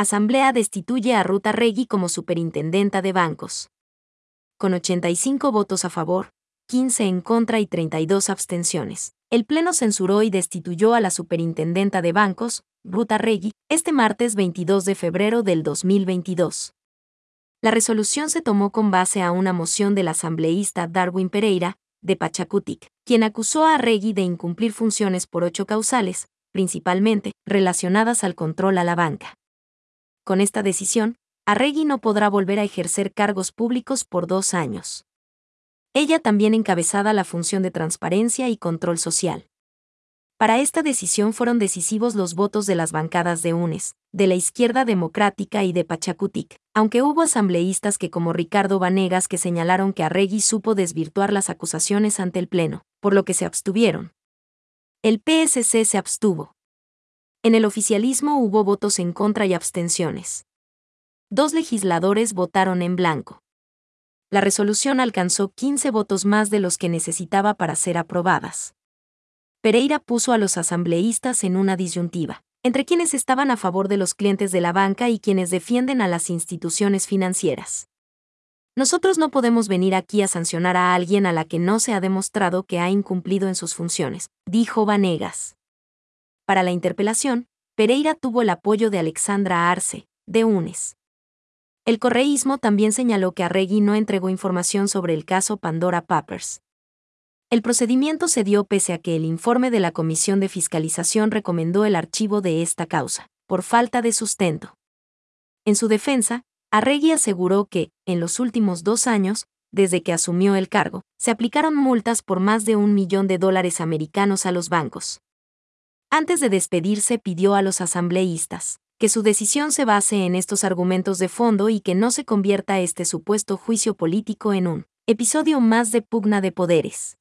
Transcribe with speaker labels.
Speaker 1: Asamblea destituye a Ruta Regui como superintendenta de bancos. Con 85 votos a favor, 15 en contra y 32 abstenciones, el Pleno censuró y destituyó a la superintendenta de bancos, Ruta Regui, este martes 22 de febrero del 2022. La resolución se tomó con base a una moción del asambleísta Darwin Pereira, de Pachacutic, quien acusó a Regui de incumplir funciones por ocho causales, principalmente relacionadas al control a la banca. Con esta decisión, Arregui no podrá volver a ejercer cargos públicos por dos años. Ella también encabezada la función de transparencia y control social. Para esta decisión fueron decisivos los votos de las bancadas de UNES, de la izquierda democrática y de Pachacutic, aunque hubo asambleístas que como Ricardo Vanegas que señalaron que Arregui supo desvirtuar las acusaciones ante el Pleno, por lo que se abstuvieron. El PSC se abstuvo. En el oficialismo hubo votos en contra y abstenciones. Dos legisladores votaron en blanco. La resolución alcanzó 15 votos más de los que necesitaba para ser aprobadas. Pereira puso a los asambleístas en una disyuntiva, entre quienes estaban a favor de los clientes de la banca y quienes defienden a las instituciones financieras. Nosotros no podemos venir aquí a sancionar a alguien a la que no se ha demostrado que ha incumplido en sus funciones, dijo Vanegas. Para la interpelación, Pereira tuvo el apoyo de Alexandra Arce, de UNES. El correísmo también señaló que Arregui no entregó información sobre el caso Pandora Papers. El procedimiento se dio pese a que el informe de la Comisión de Fiscalización recomendó el archivo de esta causa, por falta de sustento. En su defensa, Arregui aseguró que, en los últimos dos años, desde que asumió el cargo, se aplicaron multas por más de un millón de dólares americanos a los bancos. Antes de despedirse pidió a los asambleístas que su decisión se base en estos argumentos de fondo y que no se convierta este supuesto juicio político en un episodio más de pugna de poderes.